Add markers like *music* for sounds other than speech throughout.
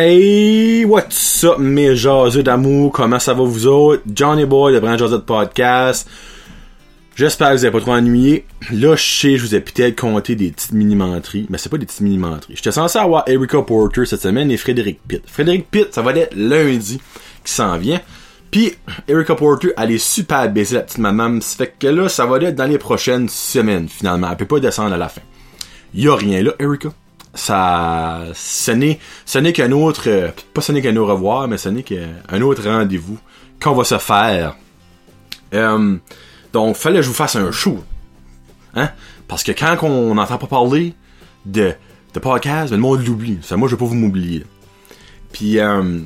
Hey, what's up mes jaseux d'amour, comment ça va vous autres? Johnny Boy de Brand Podcast. J'espère que vous avez pas trop ennuyé. Là, je sais, je vous ai peut-être compté des petites mini-menteries, mais c'est pas des petites mini-menteries. J'étais censé avoir Erika Porter cette semaine et Frédéric Pitt. Frédéric Pitt, ça va être lundi qui s'en vient. Puis Erika Porter, elle est super baisée la petite maman. Ça fait que là, ça va être dans les prochaines semaines finalement. Elle peut pas descendre à la fin. Y a rien là, Erika ça, ce n'est, ce n'est qu'un autre, euh, pas ce n'est qu'un au revoir, mais ce n'est qu'un autre rendez-vous qu'on va se faire. Euh, donc, fallait que je vous fasse un show. Hein? Parce que quand on n'entend pas parler de, de podcast, ben, le monde l'oublie. Ça, moi, je vais pas vous m'oublier. Puis, euh,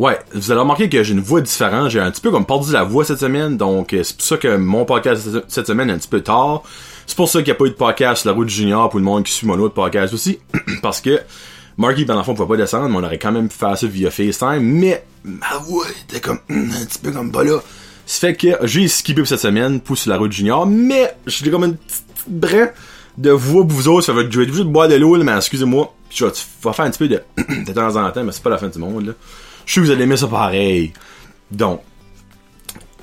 ouais, vous allez remarquer que j'ai une voix différente. J'ai un petit peu comme perdu la voix cette semaine. Donc, c'est pour ça que mon podcast cette semaine est un petit peu tard. C'est pour ça qu'il n'y a pas eu de podcast sur la route junior pour le monde qui suit mon autre podcast aussi. *clears throat* parce que Marky, dans le fond, pouvait pas descendre, mais on aurait quand même pu faire ça via FaceTime. Mais ma voix était comme *clears throat* un petit peu comme pas là. Ça fait que j'ai skippé pour cette semaine pour sur la route junior, mais j'ai comme une petite brin de voix pour vous autres. Ça va être, je vais être obligé de boire de l'eau, mais excusez-moi. Je vais faire un petit peu de, *clears throat* de temps en temps, mais c'est pas la fin du monde, là. Je que vous allez aimer ça pareil. Donc,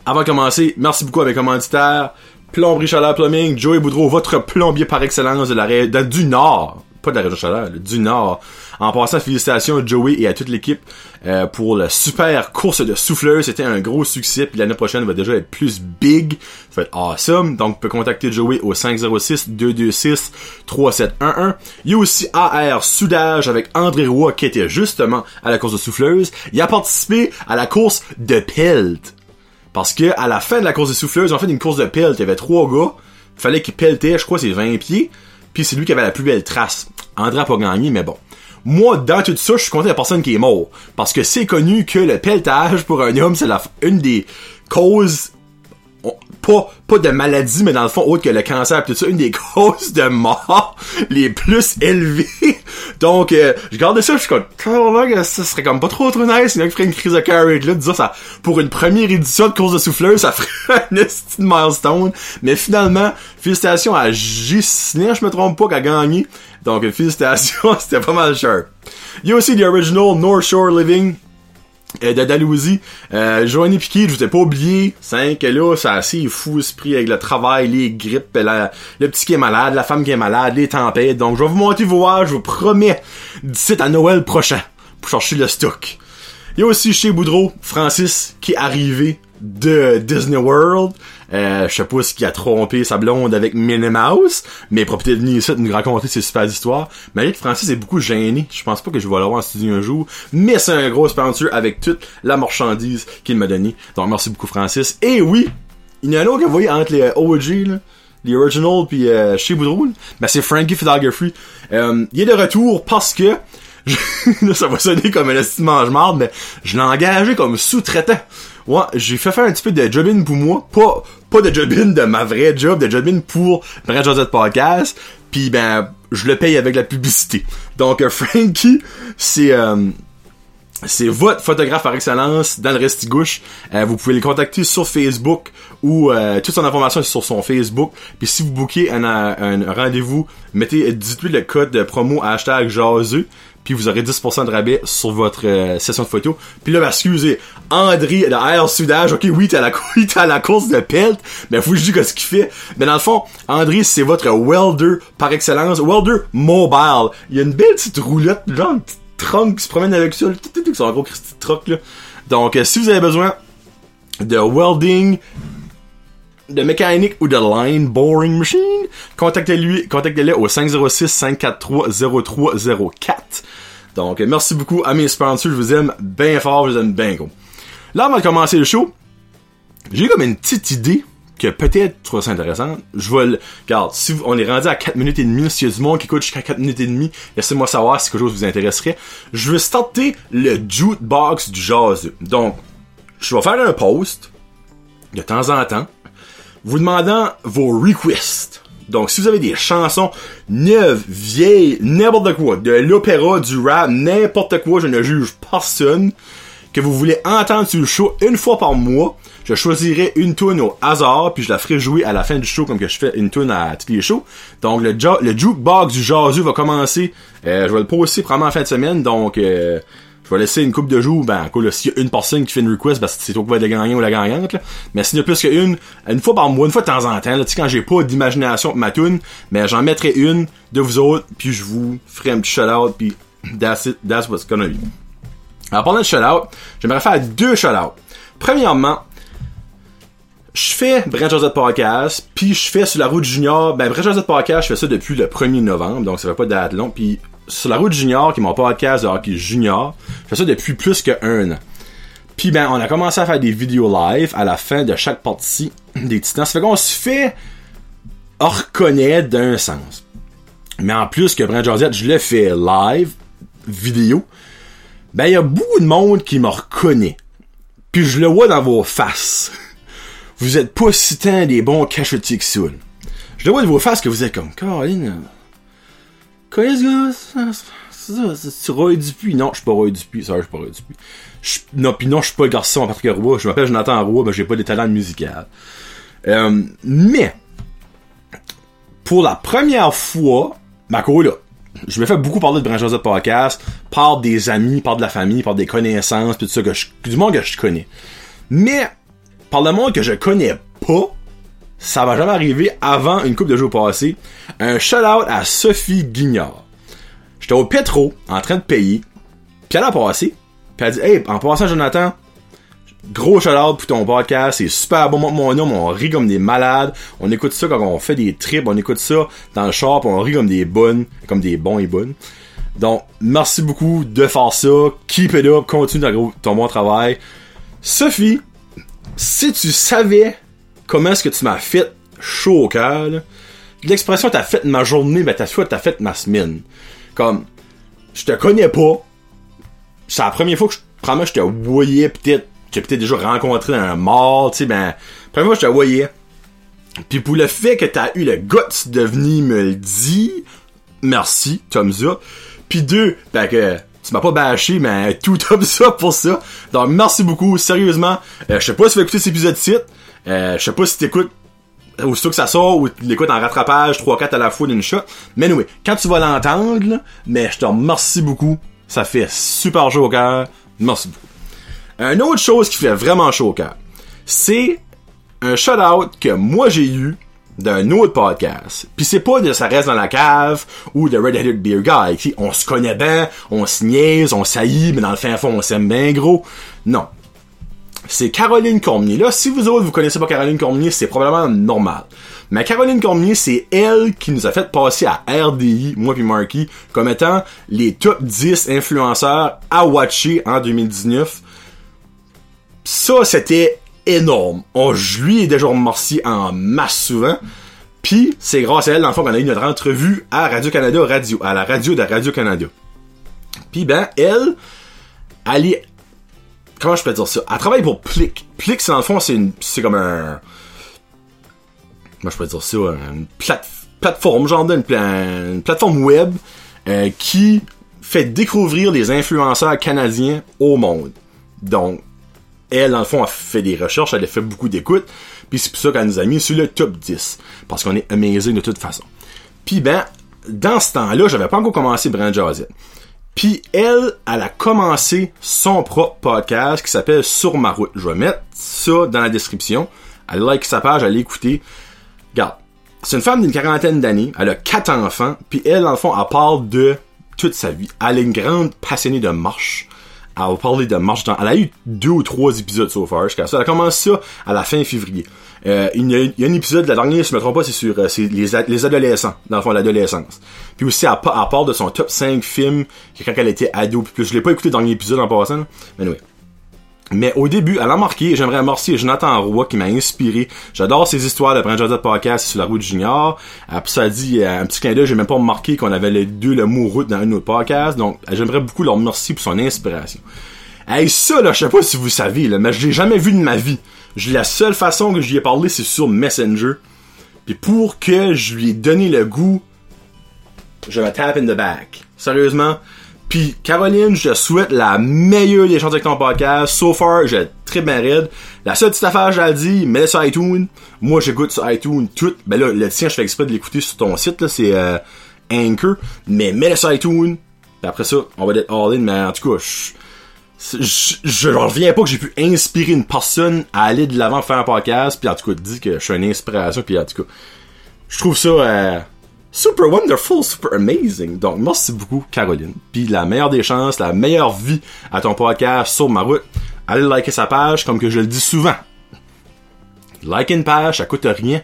avant de commencer, merci beaucoup à mes commanditaires. Plomberie Chaleur Plumbing, Joey Boudreau, votre plombier par excellence de la du Nord. De la région Chaleur, du Nord. En passant, félicitations à Joey et à toute l'équipe euh, pour la super course de souffleur. C'était un gros succès. Puis l'année prochaine va déjà être plus big. Ça va être awesome. Donc, vous pouvez contacter Joey au 506-226-3711. Il y a aussi AR Soudage avec André Roy qui était justement à la course de souffleuse. Il a participé à la course de Pelt. Parce que à la fin de la course des souffleuses, en fait une course de pelle, il y avait trois gars, fallait qu'ils pelletait, je crois c'est 20 pieds, puis c'est lui qui avait la plus belle trace. André a pas gagné, mais bon. Moi, dans tout ça, je suis content de la personne qui est mort. Parce que c'est connu que le pelletage pour un homme, c'est une des causes pas, pas de maladie, mais dans le fond, autre que le cancer, tout ça, une des *laughs* causes de mort les plus élevées. Donc, euh, je garde ça, je suis comme, ça serait comme pas trop trop nice, il y a qui ferait une crise de carrage là, disons ça, pour une première édition de course de souffleur, ça ferait *laughs* un estime milestone. Mais finalement, félicitations à Gislain, je me trompe pas, qui a gagné. Donc, félicitations, *laughs* c'était pas mal cher. Il y a aussi The Original North Shore Living, euh, de. Euh, Joanie Piquet, je vous ai pas oublié. 5 là, c'est assez fou esprit avec le travail, les grippes, le petit qui est malade, la femme qui est malade, les tempêtes. Donc je vais vous monter voir, je vous promets, d'ici à Noël prochain, pour chercher le stock. Il y a aussi chez Boudreau, Francis, qui est arrivé de Disney World. Euh, je sais pas ce qui a trompé sa blonde avec Minnie Mouse, mais propriété de venir ici de nous raconter ses super histoires. Mais que Francis est beaucoup gêné. Je pense pas que je vais l'avoir en studio un jour, mais c'est un gros sponsor avec toute la marchandise qu'il m'a donné. Donc merci beaucoup Francis. Et oui, il y en a un autre que vous voyez entre les OG, là, les original puis euh, chez Boudreau, ben c'est Frankie Photography. Euh, il est de retour parce que *laughs* ça va sonner comme un estime mange mais je l'ai engagé comme sous-traitant. Ouais, j'ai fait faire un petit peu de jobbing pour moi. Pas, pas de jobbing de ma vraie job, de jobbing pour Brad Josette Podcast. Puis ben, je le paye avec la publicité. Donc euh, Frankie, c'est euh, c'est votre photographe par excellence dans le restigouche. Euh, vous pouvez le contacter sur Facebook ou euh, toute son information est sur son Facebook. Puis si vous bookez un, un rendez-vous, mettez dites-lui le code de promo hashtag jaseux puis vous aurez 10% de rabais sur votre euh, session de photo. Puis là, ben, excusez, André de Air Sudage, ok, oui, t'es à la, *laughs* à la course de pelt, mais faut que je dise ce qu'il fait. Mais dans le fond, André, c'est votre welder par excellence, welder mobile. Il y a une belle petite roulette, genre trunk se promène avec ça, c'est un gros petit truc là. Donc, euh, si vous avez besoin de welding, de mécanique ou de line boring machine, contactez-lui, contactez-le au 506-543-0304. Donc, merci beaucoup à mes sponsors, je vous aime bien fort, je vous aime bien gros. Là, avant de commencer le show, j'ai comme une petite idée que peut-être trouve ça intéressant. Je vais le... Regarde, si on est rendu à 4 minutes et demie, s'il y a du monde qui écoute jusqu'à 4 minutes et demie, laissez-moi savoir si quelque chose vous intéresserait. Je veux starter le jukebox du jazz. Donc, je vais faire un post de temps en temps vous demandant vos requests. Donc, si vous avez des chansons neuves, vieilles, n'importe quoi, de l'opéra, du rap, n'importe quoi, je ne juge personne, que vous voulez entendre sur le show une fois par mois, je choisirai une tune au hasard, puis je la ferai jouer à la fin du show, comme que je fais une tune à tous les shows. Donc, le, le jukebox du jasu va commencer. Euh, je vais le poster probablement en fin de semaine, donc... euh, je vais laisser une coupe de jours, ben, quoi, s'il y a une personne qui fait une request, ben, c'est va être le gagnant ou la gagnante, là. Mais s'il y a plus qu'une, une fois par mois, une fois de temps en temps, tu sais, quand j'ai pas d'imagination pour ma tune, mais j'en mettrai une de vous autres, puis je vous ferai un petit shout-out, puis that's it, that's what's gonna. Alors, parlant de shout-out, j'aimerais faire deux shout-out. Premièrement, je fais Brent Josette Podcast, puis je fais sur la route junior, ben Brent Josette Podcast, je fais ça depuis le 1er novembre, donc ça fait pas de date long, puis sur la route junior, qui est mon podcast de hockey junior, je fais ça depuis plus qu'un an. Puis ben, on a commencé à faire des vidéos live à la fin de chaque partie *clears throat* des Titans. Ça fait qu'on se fait reconnaître d'un sens. Mais en plus que Brent Josette, je le fais live, vidéo, ben il y a beaucoup de monde qui me reconnaît. Puis je le vois dans vos faces. *laughs* Vous êtes pas si tant des bons cachotiers que. Je le vois de vos faces que vous êtes comme Caroline. Connais ce gars? ça, C'est ça, c'est Roy Dupuis. Non, je suis pas Roy Dupuis. Ça, je suis pas Roy Dupuis. Non, pis non, je suis pas le garçon en Patrick Roy. Je m'appelle Jonathan Roy, mais j'ai pas des talents musicaux. Euh, mais, pour la première fois, ma co là, je me fais beaucoup parler de Branch Joseph Podcast, par des amis, par de la famille, par des connaissances, pis tout ça, que je, du monde que je connais. Mais, par le monde que je connais pas, ça va jamais arriver avant une coupe de jours passés. Un shout-out à Sophie Guignard. J'étais au Petro, en train de payer, puis elle a passé, puis elle a dit, hey, en passant, Jonathan, gros shout-out pour ton podcast, c'est super bon, mon homme, on rit comme des malades, on écoute ça quand on fait des trips, on écoute ça dans le puis on rit comme des bonnes, comme des bons et bonnes. Donc, merci beaucoup de faire ça, keep it up, continue ton bon travail. Sophie, si tu savais comment est-ce que tu m'as fait chaud au cœur, l'expression t'as fait ma journée, ben t'as fait, t'as fait ma semaine. Comme, je te connais pas, c'est la première fois que je, je te voyais peut-être, j'ai peut-être déjà rencontré dans un mall, tu sais, ben, première fois que je te voyais. Puis pour le fait que t'as eu le guts de venir me le dire, merci, thumbs up. Puis deux, ben que tu m'as pas bâché, mais tout thumbs up pour ça. Donc merci beaucoup, sérieusement. Euh, je sais pas si tu vas écouter cet épisode-ci. Euh, je sais pas si t'écoutes aussitôt que ça sort ou tu l'écoutes en rattrapage 3-4 à la fois d'une shot. Mais anyway, quand tu vas l'entendre, mais je te remercie beaucoup. Ça fait super chaud au cœur. Merci beaucoup. Une autre chose qui fait vraiment chaud au cœur, c'est un shout-out que moi j'ai eu d'un autre podcast. Puis c'est pas de ça reste dans la cave ou de Red Headed Beer Guy. Tu sais, On se connaît bien, on se niaise, on saillit, mais dans le fin fond on s'aime bien gros. Non. C'est Caroline Cormier. Là, si vous autres vous connaissez pas Caroline Cormier, c'est probablement normal. Mais Caroline Cormier, c'est elle qui nous a fait passer à RDI, moi puis Marky, comme étant les top 10 influenceurs à watcher en 2019 ça, c'était énorme. On, je lui ai déjà remercié en masse souvent. Puis, c'est grâce à elle, dans le fond, qu'on a eu notre entrevue à Radio-Canada Radio, à la radio de Radio-Canada. Puis, ben, elle, elle est... Comment je peux dire ça? Elle travaille pour Plick. Plick, c'est dans le fond, c'est une, c'est comme un... Moi, je peux dire ça, une plate- plateforme, genre une plateforme web euh, qui fait découvrir les influenceurs canadiens au monde. Donc, elle, dans le fond, a fait des recherches, elle a fait beaucoup d'écoutes, puis c'est pour ça qu'elle nous a mis sur le top 10, parce qu'on est amazing de toute façon. Puis ben, dans ce temps-là, j'avais pas encore commencé Brand Jazette. Puis elle, elle a commencé son propre podcast qui s'appelle Sur ma route. Je vais mettre ça dans la description. Elle like sa page, elle l'écouter. Regarde, c'est une femme d'une quarantaine d'années, elle a quatre enfants, puis elle, dans le fond, elle parle de toute sa vie. Elle est une grande passionnée de marche. Elle va parler de marche dans... Elle a eu deux ou trois épisodes so far jusqu'à ça. Elle a commencé ça à la fin février. Euh, il, y a, il y a un épisode, la dernière, si je me trompe pas, c'est sur euh, les, les adolescents, dans le fond, l'adolescence. Puis aussi, elle, pa- elle parle de son top 5 films quand elle était ado. Puis plus, je l'ai pas écouté dans l'épisode en passant, là. mais anyway. Mais au début, elle a marqué, j'aimerais remercier Jonathan Roy qui m'a inspiré. J'adore ces histoires Brand Joseph Podcast sur la route junior. Euh, Puis ça dit, euh, un petit clin d'œil, j'ai même pas remarqué qu'on avait les deux le mot route dans un autre podcast. Donc, j'aimerais beaucoup leur remercier pour son inspiration. Hey, ça, là, je sais pas si vous savez, là, mais je l'ai jamais vu de ma vie. La seule façon que je lui ai parlé, c'est sur Messenger. Puis pour que je lui ai donné le goût, je me tape in the back. Sérieusement. Puis Caroline, je te souhaite la meilleure des chances avec ton podcast. So far, j'ai très bien raide. La seule petite affaire, j'ai dit, mets-le sur iTunes. Moi, j'écoute sur iTunes tout. Ben là, le tien, je fais exprès de l'écouter sur ton site, là, c'est euh, Anchor. Mais mets-le sur iTunes. Puis après ça, on va être all in, mais en tout cas, je, je, je reviens pas que j'ai pu inspirer une personne à aller de l'avant faire un podcast, puis en tout cas, dit que je suis une inspiration, puis en tout cas, je trouve ça euh, super wonderful, super amazing. Donc, merci beaucoup, Caroline. Puis la meilleure des chances, la meilleure vie à ton podcast sur ma route. Allez liker sa page, comme que je le dis souvent. Like une page, ça coûte rien,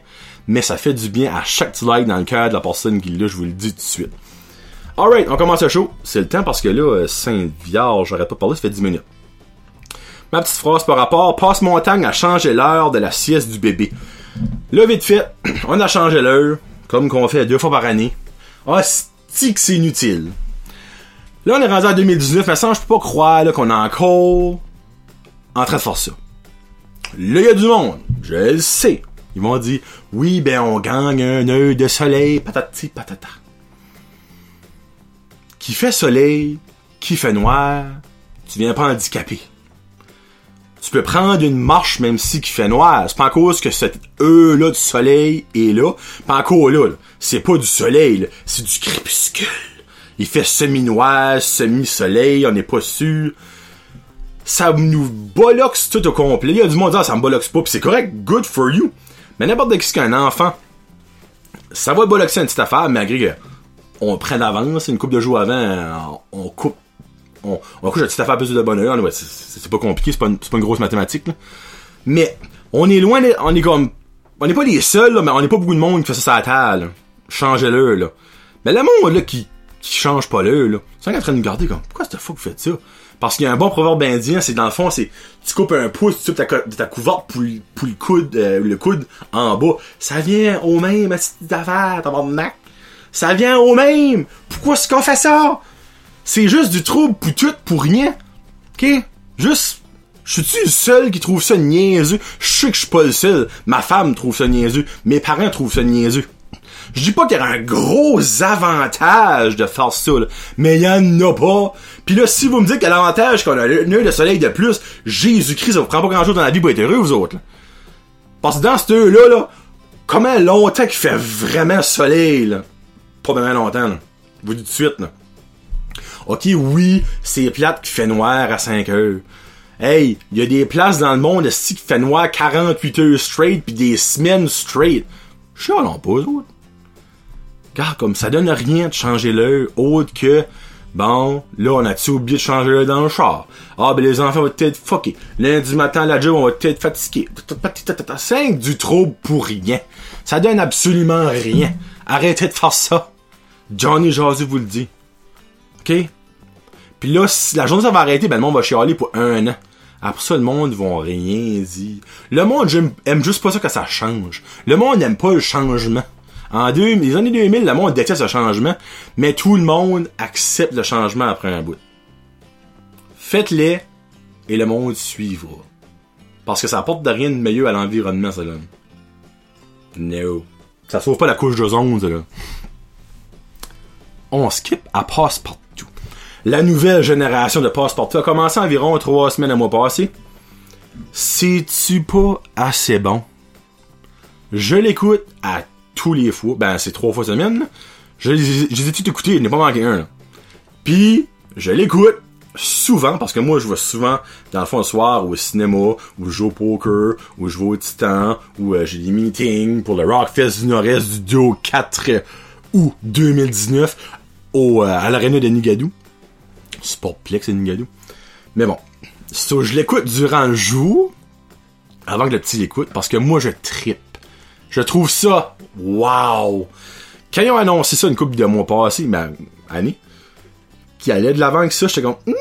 mais ça fait du bien à chaque petit like dans le cœur de la personne qui l'a, je vous le dis tout de suite. Alright, on commence le show. C'est le temps parce que là, Sainte-Vierge, j'arrête pas de parler, ça fait 10 minutes. Ma petite phrase par rapport, Passe-Montagne a changé l'heure de la sieste du bébé. Là, vite fait, *clears throat* on a changé l'heure, comme qu'on fait deux fois par année. Ah, que c'est inutile. Là, on est rendu en 2019, mais ça, je peux pas croire qu'on est encore en train de faire ça. Là, il y a du monde, je le sais. Ils m'ont dit, oui, ben on gagne un œil de soleil, patati patata qui fait soleil, qui fait noir, tu viens pas handicapé. Tu peux prendre une marche même si qui fait noir. C'est pas à cause que cet E là du soleil est là. Pas encore là. C'est pas du soleil, c'est du crépuscule. Il fait semi-noir, semi-soleil, on n'est pas sûr. Ça nous boloxe tout au complet. Il y a du monde, ah, ça me boloxe pas, c'est correct, good for you. Mais n'importe qui qu'un enfant, ça va boloxer une petite affaire, malgré que on prend d'avance, une coupe de jours avant, on coupe, on, on couche à petite affaire plus de bonheur, ouais, c'est pas compliqué, c'est pas, une, pas une grosse mathématique. Mais, on est loin, on est comme, on n'est pas les seuls, là, mais on n'est pas beaucoup de monde qui fait ça sur la table. Changez-le, là. Mais le monde, là, qui, qui change pas l'heure, là, c'est en train de nous garder comme, pourquoi cette fois que vous faites ça? Parce qu'il y a un bon proverbe indien, c'est dans le fond, c'est tu coupes un pouce tu ta, ta couverte pour, le euh, le coude en bas. Ça vient au même, ma petite affaire, tabarnak. Ça vient au même. Pourquoi est-ce qu'on fait ça? C'est juste du trouble pour tout, pour rien. OK? Juste, je suis-tu le seul qui trouve ça niaiseux? Je sais que je suis pas le seul. Ma femme trouve ça niaiseux. Mes parents trouvent ça niaiseux. Je dis pas qu'il y a un gros avantage de faire ça, là, mais il y en a pas. Puis là, si vous me dites qu'il y a l'avantage qu'on a une heure de soleil de plus, Jésus-Christ, ça vous prend pas grand-chose dans la vie pour être heureux, vous autres. Là. Parce que dans cette heure-là, là, comment longtemps qu'il fait vraiment soleil, là? pas bien longtemps, là. Je vous dis tout de suite, là. Ok, oui, c'est plate qui fait noir à 5 heures. Hey, il y a des places dans le monde qui fait noir 48 heures straight puis des semaines straight? Chialons pas, autres. Car comme ça donne rien de changer l'heure autre que Bon, là, on a-tu oublié de changer l'heure dans le char? Ah, ben les enfants vont être fuckés. Lundi matin, la job, on va être fatigués. 5 du trouble pour rien. Ça donne absolument rien. Arrêtez de faire ça. Johnny Jazzy vous le dit. OK? Puis là, si la journée ça va arrêter, ben le monde va chialer pour un an. Après ça, le monde va rien dire. Le monde aime juste pas ça que ça change. Le monde n'aime pas le changement. En deux, les années 2000, le monde déteste le changement, mais tout le monde accepte le changement après un bout. Faites-les et le monde suivra. Parce que ça apporte de rien de meilleur à l'environnement, ça là. No. Ça sauve pas la couche d'ozone, ça là on skip à Passepartout. La nouvelle génération de Passepartout a commencé environ trois semaines à mois passé. C'est-tu pas assez bon? Je l'écoute à tous les fois. Ben, c'est trois fois semaine. Je, les ai tout écoutés, il n'est pas manqué un. Puis, je l'écoute souvent, parce que moi, je vais souvent, dans le fond, le soir, au cinéma, ou je joue au poker, ou je vais au Titan, ou euh, j'ai des meetings pour le Rockfest du Nord-Est du 2 au 4 août 2019 au, euh, à l'aréna de Nigadou. Sportplex de Nigadou. Mais bon. So, je l'écoute durant le jour. Avant que le petit l'écoute. Parce que moi, je trippe. Je trouve ça. Wow! Quand ils ont annoncé ça une couple de mois passés, ben, année, qui allait de l'avant avec ça, j'étais comme. Hmm,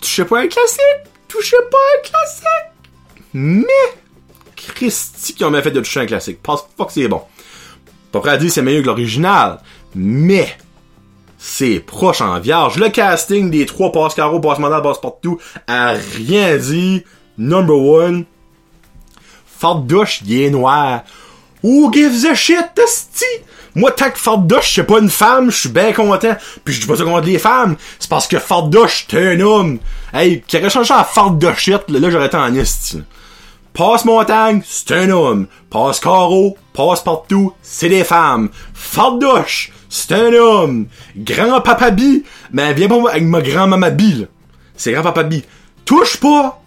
touchez pas un classique! Touchez pas un classique! Mais. Christy qui ont bien fait de toucher un classique. Parce que c'est bon. Pas prêt à dire c'est meilleur que l'original. Mais, c'est proche en vierge. Le casting des trois passe carreaux, passe mandal, passe partout a rien dit. Number one. Fort douche, il est noir. Who gives a shit, esti? Moi, tant que Fardoche, je suis pas une femme, je suis bien content. Puis je dis pas ça contre les femmes. C'est parce que Fardoche, t'es un homme. Hey, qui aurait changé à Fardoche, là, là j'aurais été en esti. Passe montagne, c'est un homme. Passe carreau, passe partout, c'est des femmes. Fardoche, c'est un homme. Grand papa Bi, mais viens pas avec ma grand maman Bi. C'est grand papa Bi. Touche pas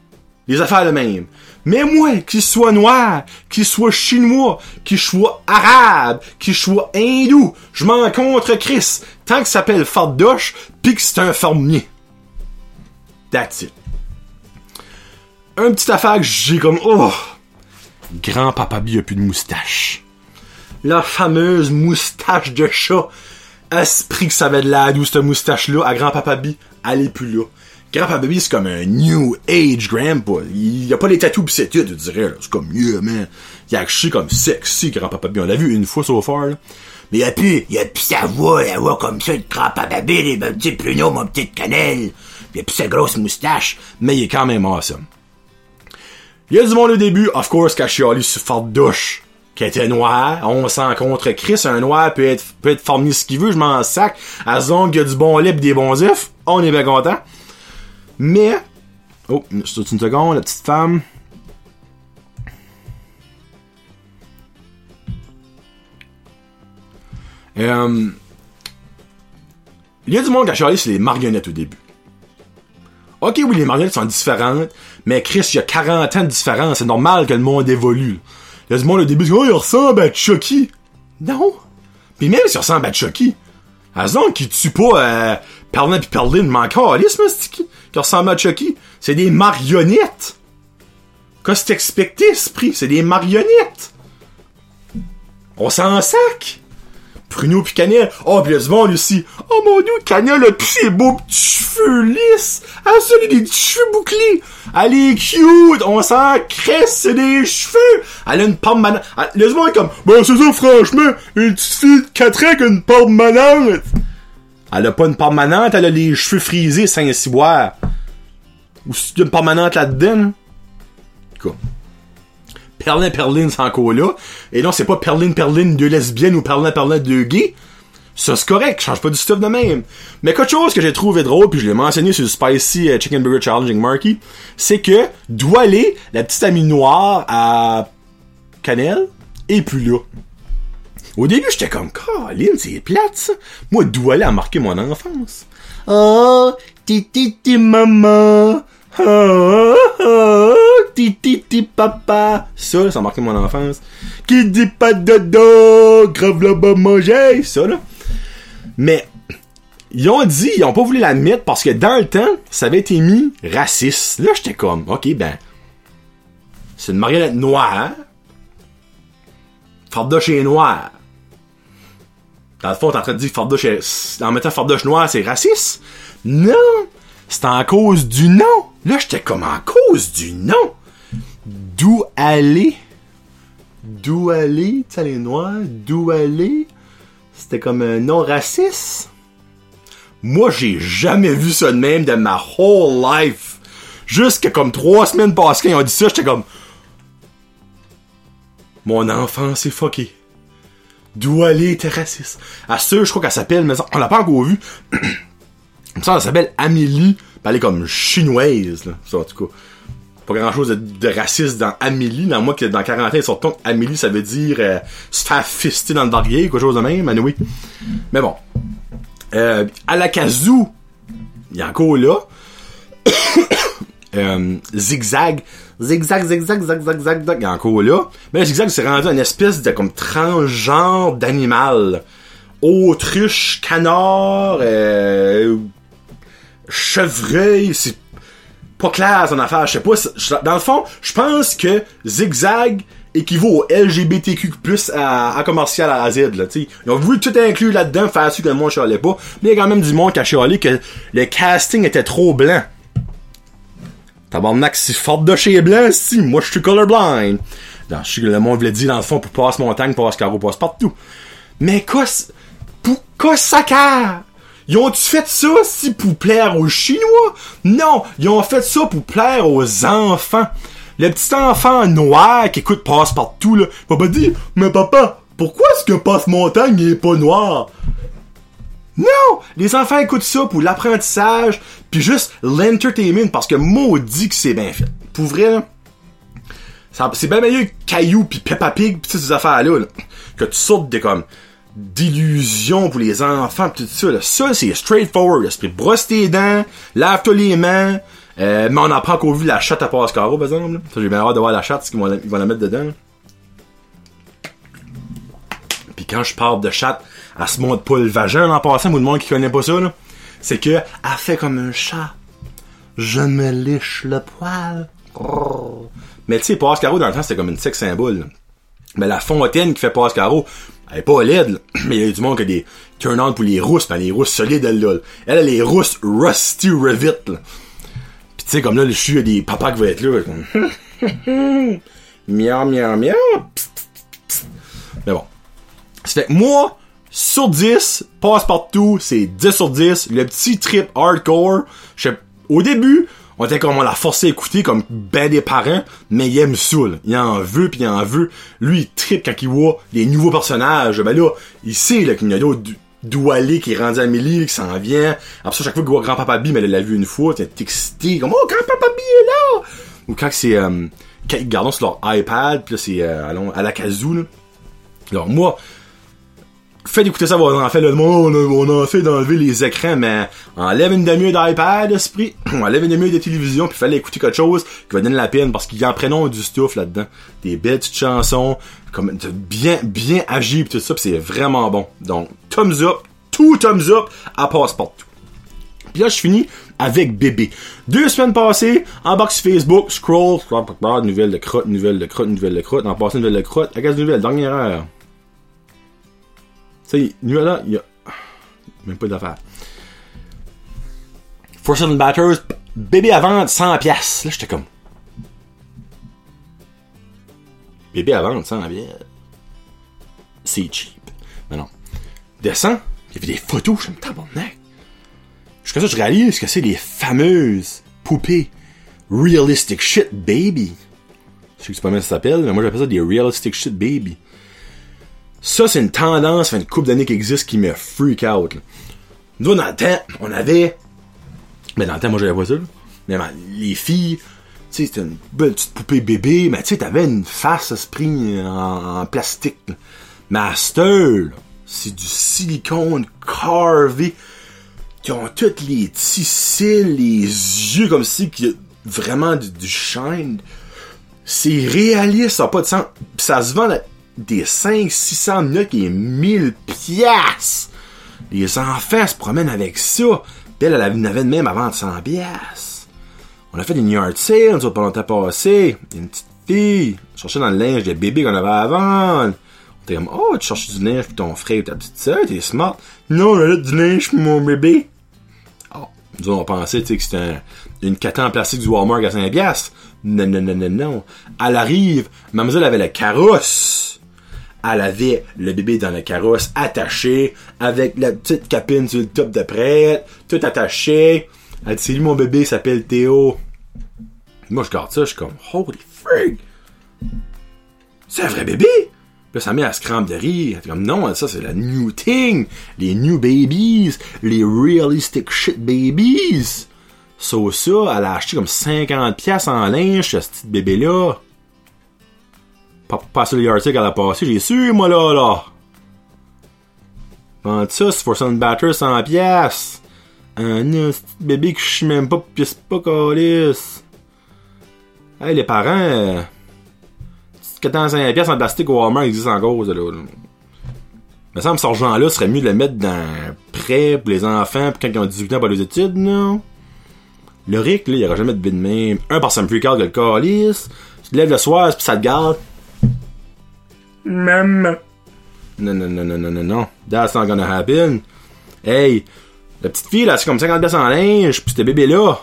les affaires de même. Mais moi, qu'il soit noir, qu'il soit chinois, qu'il soit arabe, qu'il soit hindou, je m'en contre Chris, tant ça s'appelle Fardoche, pis que c'est un fermier. That's it. Un petit affaire que j'ai comme, oh! Grand-papa Bi a plus de moustache. La fameuse moustache de chat. Esprit que ça avait de la douce, cette moustache-là, à grand-papa Bi, elle est plus là. Grandpa Baby, c'est comme un new age grandpa. Il y a pas les tatous pis c'est tout, tu dirais, C'est comme mieux, man. Il a acheté comme sexy, Grandpa Baby. On l'a vu une fois so far. Mais il a plus, il a sa voix, la voix comme ça, de Grandpa Baby, les petits pruneaux, mon petite cannelle. Il a plus sa grosse moustache. Mais il est quand même awesome. Il y a du monde au début, of course, qu'à chialé sur Fort douche qui était noir, on s'en contre Chris, un noir peut être, peut être formé ce qu'il veut, je m'en sac. À zone qu'il y a du bon pis des bons œufs, on est bien content. Mais, oh, c'est une seconde, la petite femme. Euh, il y a du monde qui a charlé sur les marionnettes au début. Ok, oui, les marionnettes sont différentes, mais Chris, il y a 40 ans de différence, c'est normal que le monde évolue. Il y a du monde au début oh, il ressemble à Chucky. Non. Puis même s'il ressemble à Chucky, Azon qui tue pas euh, Perlin pis Perlin, mais encore, qui, qui ressemble à Chucky? C'est des marionnettes. Qu'est-ce que t'expectais, esprit? C'est des marionnettes. On s'en sac. Pruneau pis Cannelle. Oh, pis il y. Oh mon dieu, Cannelle a pis ses beaux petits cheveux lisses. Ah, ça, il des cheveux bouclés. Elle est cute. On s'en cresse, c'est des cheveux. Elle a une permanente. Il y a du monde comme, bon, c'est ça, franchement, une petite fille de 4 ans une permanente. Elle a pas une permanente, elle a les cheveux frisés, Saint-Cyboire. Ou si tu une permanente là-dedans. Quoi. Perlin Perlin, c'est encore là. Et non, c'est pas Perlin Perlin de lesbienne ou Perlin Perlin de gay. Ça, c'est correct, change pas du stuff de même. Mais quelque chose que j'ai trouvé drôle, puis je l'ai mentionné sur le Spicy euh, Chicken Burger Challenging Marky, c'est que Doualé, la petite amie noire à Cannelle, est plus là. Au début, j'étais comme, Colin, c'est plate, ça. Moi, Doualé a marqué mon enfance. Oh, titi, ti, maman. Oh, ti, papa. Ça, ça a marqué mon enfance. Qui dit pas de dos, grave là-bas manger. Ça, là. Mais ils ont dit, ils ont pas voulu l'admettre parce que dans le temps, ça avait été mis raciste. Là, j'étais comme, ok, ben, c'est une marionnette noire. Fardoche est noir. Dans le fond, t'es en train de dire Fardoche est, en mettant Fardoche noir, c'est raciste? Non! C'est en cause du nom! Là, j'étais comme en cause du nom! D'où aller? D'où aller? Tu sais, les noirs? D'où aller? C'était comme un nom raciste? Moi, j'ai jamais vu ça de même de ma whole life. Jusque comme trois semaines passées, ils ont dit ça, j'étais comme... Mon enfant, c'est fucké. D'où aller était raciste? À ce, je crois qu'elle s'appelle, mais on l'a pas encore vu. *clears throat* ça, elle s'appelle Amélie. Elle est comme chinoise, là. Ça, en tout cas pas grand chose de, raciste dans Amélie. Dans moi, que dans 40 ans, sur ton Amélie, ça veut dire se faire fister dans le barrière, quelque chose de même, oui. Mais bon. Euh, à la il y a encore là. *coughs* euh, zigzag. Zigzag, zigzag, zigzag, zigzag, il y a encore là. Mais zigzag, c'est rendu une espèce de comme transgenre d'animal. Autruche, canard, euh, chevreuil, c'est pas clair son affaire. Je sais pas. Dans le fond, je pense que Zigzag équivaut au LGBTQ+, à, à commercial à Z, là, t'sais. Ils ont voulu tout inclure là-dedans, faire sûr que moi je chialais pas. Mais il y a quand même du monde qui a chialé que le casting était trop blanc. Tabarnak, c'est fort de chez blanc, si. Moi, je suis colorblind. Dans, je sais que le monde voulait dire, dans le fond, pour passer montagne, passer carreau, passe partout. Mais quoi, pour quoi ça ils ont-tu fait ça si pour plaire aux Chinois? Non, ils ont fait ça pour plaire aux enfants. Le petit enfant noir qui écoute passe-partout, là, va pas dire, mais papa, pourquoi est-ce que passe-montagne est pas noir? Non! Les enfants écoutent ça pour l'apprentissage, puis juste l'entertainment, parce que maudit que c'est bien fait. Pour vrai, là, c'est bien meilleur que Caillou pis Peppa Pig pis ces affaires-là, là, que tu sortes de comme d'illusions pour les enfants tout ça, là. Ça, c'est straightforward. Esprit, brosse tes dents, lave-toi les mains, euh, mais on apprend qu'au vu la chatte à Pascaro, par exemple. Ça, j'ai bien hâte de voir la chatte, ce qu'ils vont la, ils vont la mettre dedans. Puis quand je parle de chatte, elle se montre pas le vagin en passant, ou le monde qui connaît pas ça. C'est que, elle fait comme un chat. Je me liche le poil. Oh. Mais tu sais, Pascaro, dans le temps, c'était comme une sex symbole. Mais la fontaine qui fait Pascaro, elle est pas laide. *clears throat* Mais il y a du monde qui a des turn-on pour les rousses, mais les rousses solides, elle, là. Elle a les rousses rusty revit, là. Pis tu sais, comme là, le chou, il y a des papas qui vont être là. comme. Psst, psst, psst. Mais bon. Ça fait que moi, sur 10, passe partout, c'est 10 sur 10. Le petit trip hardcore, je au début, on était comme on l'a forcé à écouter comme ben des parents, mais il aime là. Il en veut pis il en veut. Lui, il trip quand il voit les nouveaux personnages. Ben là, il sait là, qu'il y a d'autres Doualé qui est rendu à qui s'en vient. Après ça, chaque fois qu'il voit grand-papa B, mais elle l'a vu une fois, t'es excité, comme, oh, grand-papa B est là! Ou quand c'est, euh, quand ils gardent sur leur iPad, pis là, c'est, euh, à la kazoo, là. Alors, moi, fait d'écouter ça vos enfants, là, le monde, on a, on a fait d'enlever les écrans, mais enlève une demi-heure d'iPad, esprit, *clears throat* enlève une demi-heure de télévision, puis fallait écouter quelque chose qui va donner la peine, parce qu'il y en prénom du stuff là-dedans. Des belles petites chansons, comme, bien, bien agi, pis tout ça, pis c'est vraiment bon. Donc, thumbs up, tout thumbs up, à passe-partout. Puis là, je finis avec bébé. Deux semaines passées, en box Facebook, scroll, nouvelle de crotte, nouvelle de crotte, nouvelle de crotte, en passant nouvelle de crotte, à quelle nouvelle, dernière heure? Tu sais, nous là, il y a même pas d'affaire. Force and Batters, bébé à vendre 100 pièces. Là, j'étais comme bébé à vendre 100 pièces. C'est cheap. Mais non. Descends, il y avait des photos, je me tabarnak. Jusqu'à ça, je réalise que c'est les fameuses poupées Realistic Shit Baby. Je sais pas mal ça s'appelle, mais moi j'appelle ça des Realistic Shit Baby. Ça, c'est une tendance, une couple d'années qui existe qui me freak out. là. Nous, dans le temps, on avait. Mais dans le temps, moi, j'avais pas ça. là. Mais ben, les filles, tu sais, c'était une belle petite poupée bébé, mais tu sais, t'avais une face esprit en, en plastique. là. Master, là, c'est du silicone carvé qui ont toutes les petits cils, les yeux comme si qui vraiment du, shine. C'est réaliste, ça n'a pas de sens. Ça se vend à des 5 600 minutes est 1000 piastres. Les enfants se promènent avec ça. Puis elle, en avait de même avant de 100 piastres. On a fait des yard sales, nous autres, pendant le passé. Une petite fille, on cherchait dans le linge de bébé qu'on avait avant. T'es comme, oh, tu cherches du linge pour ton frère ou ta petite soeur, t'es smart. Non, on a du linge pour mon bébé. Oh, nous on pensait, que c'était un- une catin en plastique du Walmart à 5 piastres. Non, non, non, non, non. Elle arrive, mademoiselle avait le carrosse. Elle avait le bébé dans le carrosse attaché, avec la petite capine sur le top de prête, tout attaché. Elle dit, c'est lui mon bébé, s'appelle Théo. Moi, je garde ça, je suis comme, holy freak! C'est un vrai bébé! Puis là, ça met à se crampe de rire. Elle est comme, non, ça, c'est la new thing. Les new babies. Les realistic shit babies. So, ça, elle a acheté comme 50 pièces en linge, ce petit bébé-là. Pas passer le yard sale qu'elle a passé, j'ai su, moi, là, là. Vendre ça, c'est for some batter 100 pièces. Un petit bébé que je sais même pas, pis c'est pas calice. Hey, les parents, euh, 45 pièces en plastique au Walmart existe encore, ça, là. là. Me semble que cet argent-là serait mieux de le mettre dans prêt pour les enfants, pour quand ils ont 18 ans pour les études, non? Le Rick, là, il y aura jamais de bid de même. Un, par ça me freak que le calice. Tu te lèves le soir, puis ça te garde. Maman. Non, non, non, non, non, non, non. That's not gonna happen. Hey, la petite fille, là, c'est comme 50 pièces en linge, puis ce bébé-là.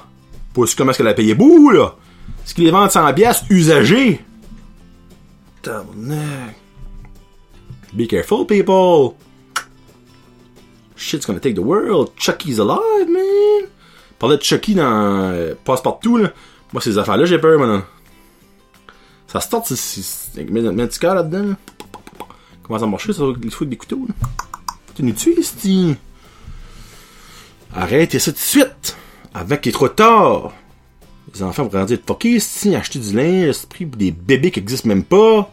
Sûr comment est-ce qu'elle a payé bout, là. Ce qu'il les vend 100 pièces usagés. Tabarnak. Be careful, people. Shit's gonna take the world. Chucky's alive, man. Parlait de Chucky dans euh, Passe-Partout, là. Moi, ces affaires-là, j'ai peur, maintenant. Ça start, c'est, c'est, mets petit cœur là-dedans, là. Comment ça marche, ça, les trucs des couteaux, là? Tu nous tues, ici. Arrêtez ça tout de suite! Avec est trop tard! Les enfants vont grandir de fucker, ici, acheter du linge, des bébés qui existent même pas.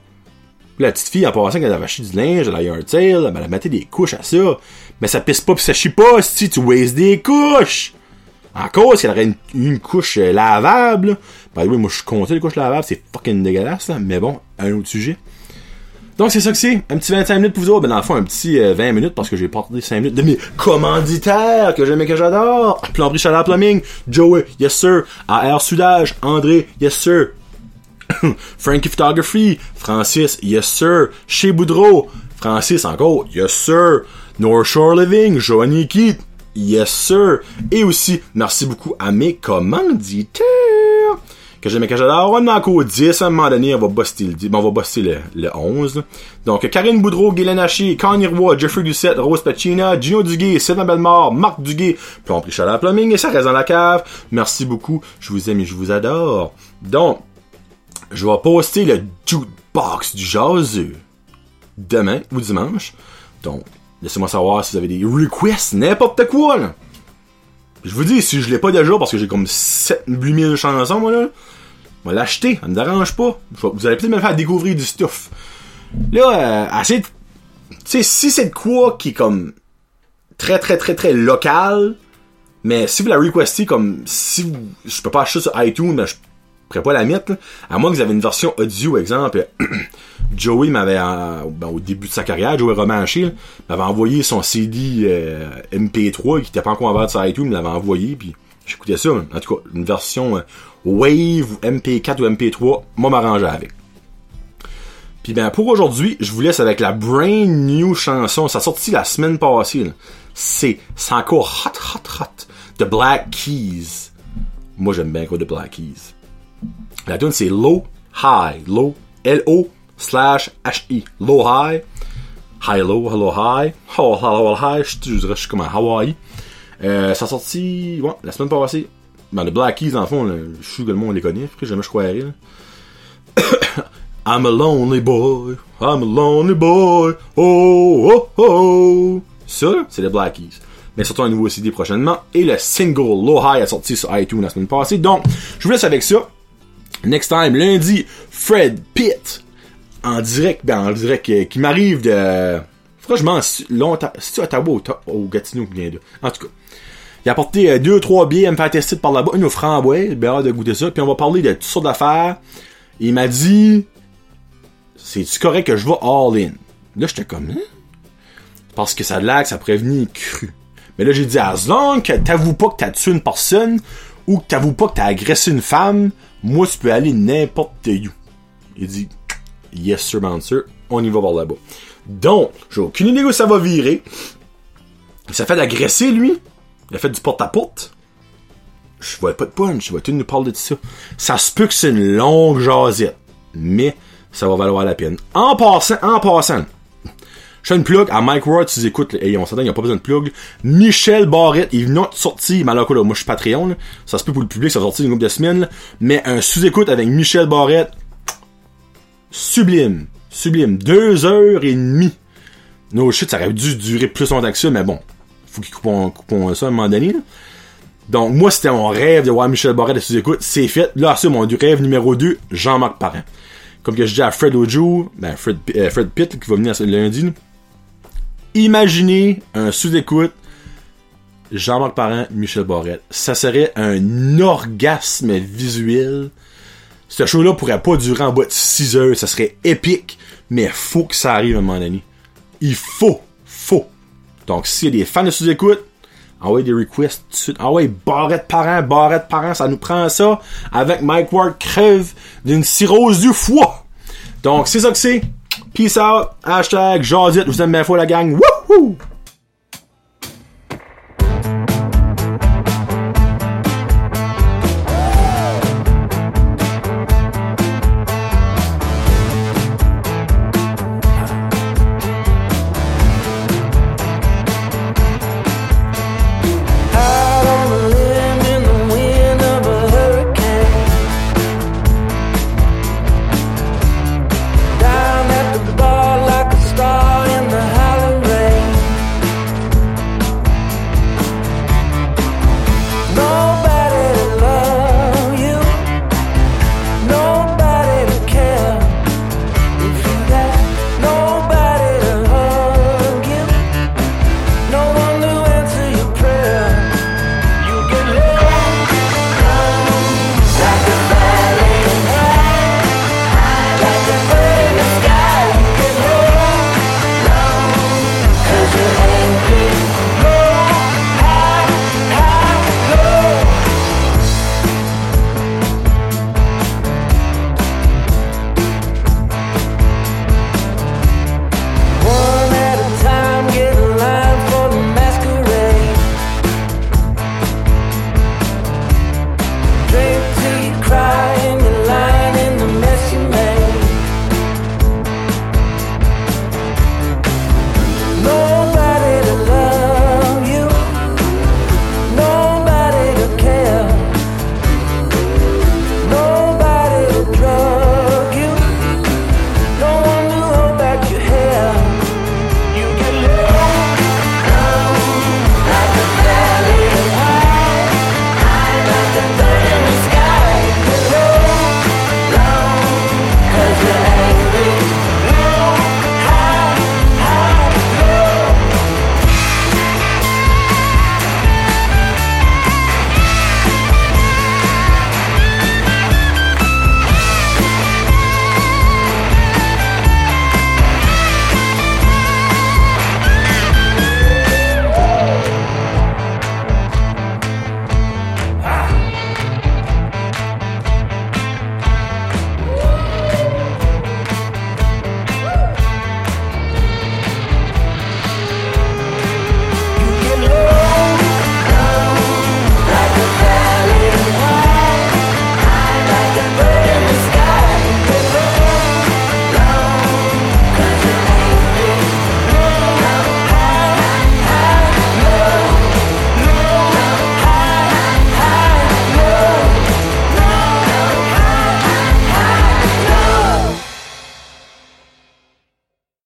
La petite fille, en passant, quand elle avait acheté du linge, elle a eu un tail, ben, elle a mettait des couches à ça. Mais ça pisse pas pis ça chie pas, si tu wastes des couches! Encore, si elle aurait une, une couche euh, lavable. Bah oui, moi je suis content les couches lavables, c'est fucking dégueulasse. Mais bon, un autre sujet. Donc c'est ça que c'est. Un petit 25 minutes pour vous autres. Ben dans le fond, un petit euh, 20 minutes parce que j'ai porté 5 minutes de mes commanditaires que j'aime et que j'adore. Plomberie Chaleur Plumbing, Joey, yes sir. AR Sudage, André, yes sir. *coughs* Frankie Photography, Francis, yes sir. Chez Boudreau, Francis encore, yes sir. North Shore Living, Joanie Keith, yes sir. Et aussi, merci beaucoup à mes commanditaires que j'aime et que j'adore. On en a encore 10. À un moment donné, on va buster le, 10. Bon, on va le, le 11. là. Donc, Karine Boudreau, Guylaine Haché, Connie Roy, Jeffrey Doucette, Rose Pacina, Gino Duguay, Sylvain Bellemare, Marc Duguay, Plomberie Chaleur Plumbing et ça reste dans la cave. Merci beaucoup. Je vous aime et je vous adore. Donc, je vais poster le jukebox du jaseux demain ou dimanche. Donc, laissez-moi savoir si vous avez des requests, n'importe quoi, là. Je vous dis, si je l'ai pas déjà, parce que j'ai comme 7 8000 chansons, moi, là, je vais l'acheter, ça me dérange pas. Vous allez peut-être me faire découvrir du stuff. Là, euh, de... Tu sais, si c'est de quoi qui est comme très, très, très, très local, mais si vous la requestez comme si vous, je peux pas acheter sur iTunes, mais je pourrais pas la mettre, là. à moins que vous avez une version audio, exemple, *clears throat* Joey m'avait, en- ben, au début de sa carrière, Joey Romanché, m'avait envoyé son CD euh, MP3 qui était pas encore en vente sur iTunes, il m'avait envoyé, puis j'écoutais ça. En tout cas, une version euh, Wave ou MP4 ou MP3, moi m'arranger avec. Puis ben pour aujourd'hui, je vous laisse avec la brand new chanson. Ça sorti la semaine passée. c'est encore hot hot hot de Black Keys. Moi j'aime bien quoi de Black Keys. La tune c'est Low High, Low L O slash H I, Low High, High Low, Hello High, Oh Hello High? Je, dirais je suis comme à Hawaii. Euh, ça a sorti ouais, la semaine passée. Ben, le Black Keys, en fond, je suis que le monde les connaît, après jamais je croirais. *coughs* I'm a lonely boy, I'm a lonely boy, oh oh oh. Ça, c'est les Black Keys. Mais surtout un nouveau CD prochainement. Et le single Low High a sorti sur iTunes la semaine passée. Donc, je vous laisse avec ça. Next time, lundi, Fred Pitt. En direct, ben en direct, euh, qui m'arrive de... Franchement, longtemps... C'est Ottawa ou ou Gatineau qui vient. En tout cas. Il a apporté euh, deux, trois billets à me faire tester par là-bas. Une aux framboises, bien hâte de goûter ça. Puis on va parler de toutes sortes d'affaires. Il m'a dit, c'est-tu correct que je vais all in? Là, j'étais comme, hein? Parce que ça que ça prévenait cru. Mais là, j'ai dit, as long t'avoues pas que t'as tué une personne, ou que t'avoues pas que t'as agressé une femme, moi, tu peux aller n'importe où. Il dit, yes sir, bouncer, on y va par là-bas. Donc, j'ai aucune idée où ça va virer. Ça fait d'agresser, lui. Il a fait du porte-à-porte. Je vois pas de punch, je vois tout nous parler de ça. Ça se peut que c'est une longue jasette, mais ça va valoir la peine. En passant, en passant, une plug à Mike Ward, si tu écoutes, et on s'entend, il n'y a pas besoin de plug. Michel Barrette, il vient de sortir, mais moi je suis Patreon, ça se peut pour le public, ça va sortir une couple de semaines, mais un sous-écoute avec Michel Barrette, sublime, sublime, deux heures et demie. No shit, ça aurait dû durer plus longtemps que ça, mais bon, faut qu'ils coupent, ça à un moment donné. Donc, moi, c'était mon rêve de voir Michel Barrette de sous-écoute. C'est fait. Là, c'est mon rêve numéro 2, Jean-Marc Parent. Comme que je dis à Fred Ojo, ben, Fred, euh, Fred Pitt, qui va venir lundi. Imaginez un sous-écoute, Jean-Marc Parent, Michel Barrette. Ça serait un orgasme visuel. Ce show-là pourrait pas durer en bas de 6 heures. Ça serait épique. Mais faut que ça arrive à un moment donné. Il faut. Faut. Donc, s'il y a des fans de sous-écoute, envoyez des requests tout de suite. Envoyez Barrette Parent, Barrette Parent. Ça nous prend ça. Avec Mike Ward crève d'une cirrhose du foie. Donc, c'est ça que c'est. Peace out. Hashtag Jazit. Je vous aime bien fois la gang. Wouhou!